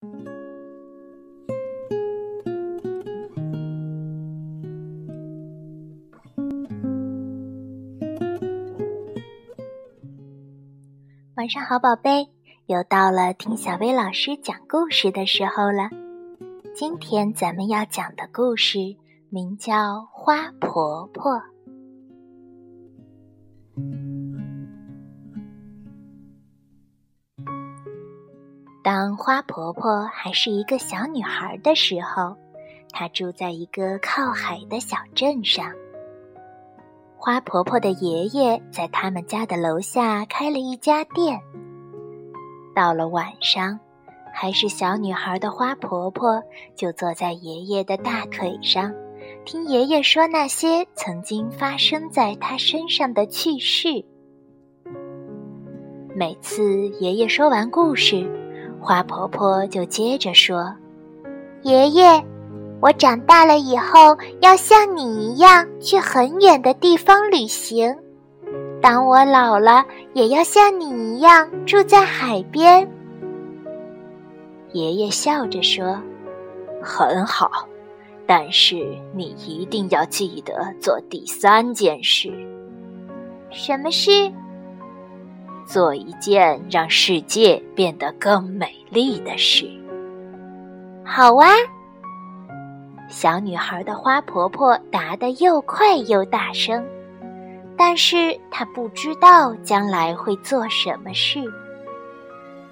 晚上好，宝贝，又到了听小薇老师讲故事的时候了。今天咱们要讲的故事名叫《花婆婆》。当花婆婆还是一个小女孩的时候，她住在一个靠海的小镇上。花婆婆的爷爷在他们家的楼下开了一家店。到了晚上，还是小女孩的花婆婆就坐在爷爷的大腿上，听爷爷说那些曾经发生在她身上的趣事。每次爷爷说完故事，花婆婆就接着说：“爷爷，我长大了以后要像你一样去很远的地方旅行。当我老了，也要像你一样住在海边。”爷爷笑着说：“很好，但是你一定要记得做第三件事。什么事？”做一件让世界变得更美丽的事。好啊！小女孩的花婆婆答得又快又大声，但是她不知道将来会做什么事。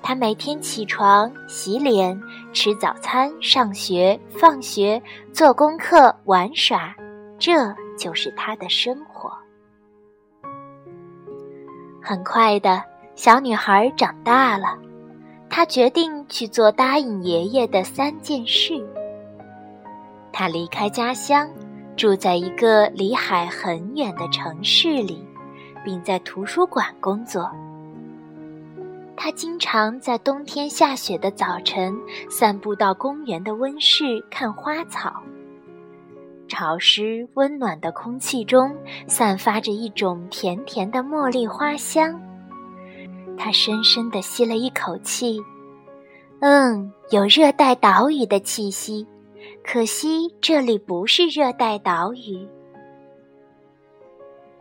她每天起床、洗脸、吃早餐、上学、放学、做功课、玩耍，这就是她的生活。很快的，小女孩长大了。她决定去做答应爷爷的三件事。她离开家乡，住在一个离海很远的城市里，并在图书馆工作。她经常在冬天下雪的早晨散步到公园的温室看花草。潮湿温暖的空气中散发着一种甜甜的茉莉花香。他深深地吸了一口气，嗯，有热带岛屿的气息。可惜这里不是热带岛屿。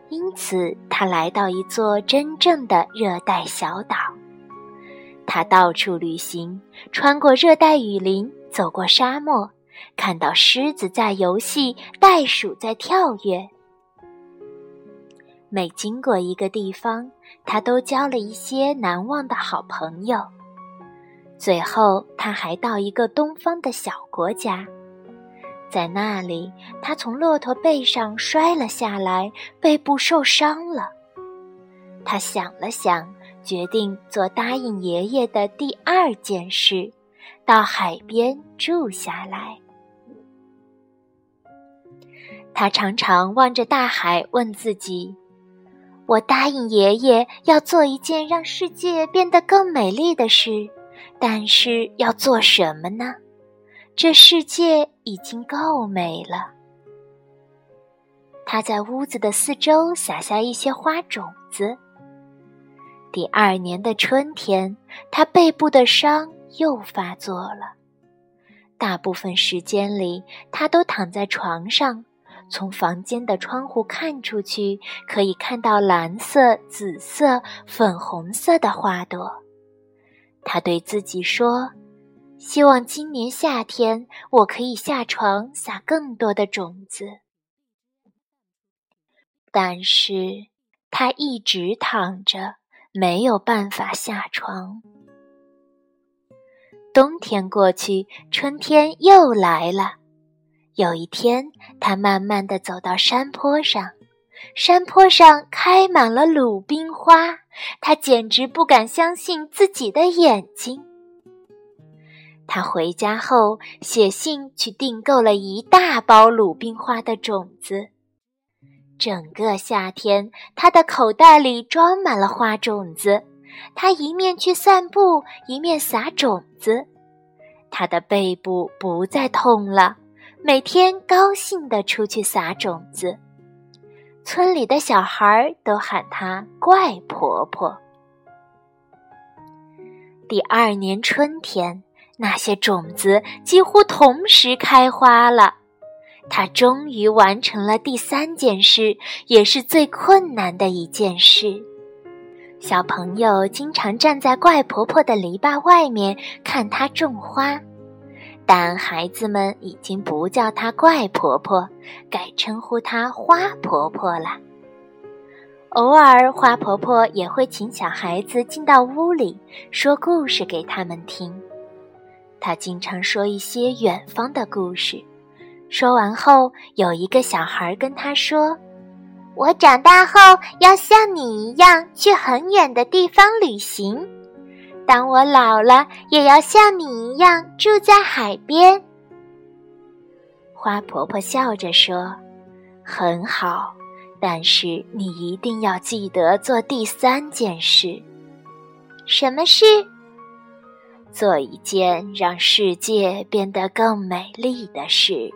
因此，他来到一座真正的热带小岛。他到处旅行，穿过热带雨林，走过沙漠。看到狮子在游戏，袋鼠在跳跃。每经过一个地方，他都交了一些难忘的好朋友。最后，他还到一个东方的小国家，在那里，他从骆驼背上摔了下来，背部受伤了。他想了想，决定做答应爷爷的第二件事：到海边住下来。他常常望着大海，问自己：“我答应爷爷要做一件让世界变得更美丽的事，但是要做什么呢？这世界已经够美了。”他在屋子的四周撒下一些花种子。第二年的春天，他背部的伤又发作了。大部分时间里，他都躺在床上。从房间的窗户看出去，可以看到蓝色、紫色、粉红色的花朵。他对自己说：“希望今年夏天我可以下床撒更多的种子。”但是，他一直躺着，没有办法下床。冬天过去，春天又来了。有一天，他慢慢地走到山坡上，山坡上开满了鲁冰花，他简直不敢相信自己的眼睛。他回家后写信去订购了一大包鲁冰花的种子，整个夏天，他的口袋里装满了花种子，他一面去散步，一面撒种子，他的背部不再痛了。每天高兴地出去撒种子，村里的小孩都喊她“怪婆婆”。第二年春天，那些种子几乎同时开花了。她终于完成了第三件事，也是最困难的一件事。小朋友经常站在怪婆婆的篱笆外面看她种花，但孩子们已经不叫她怪婆婆，改称呼她花婆婆了。偶尔，花婆婆也会请小孩子进到屋里，说故事给他们听。她经常说一些远方的故事。说完后，有一个小孩跟她说：“我长大后要像你一样去很远的地方旅行。当我老了，也要像你一样住在海边。”花婆婆笑着说：“很好，但是你一定要记得做第三件事。什么事？做一件让世界变得更美丽的事。”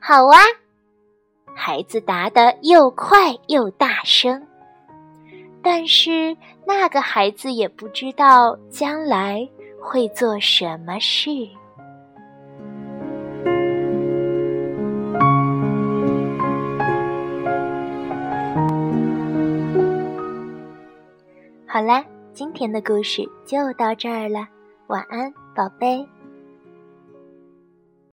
好啊，孩子答得又快又大声。但是那个孩子也不知道将来会做什么事。好啦，今天的故事就到这儿了，晚安，宝贝。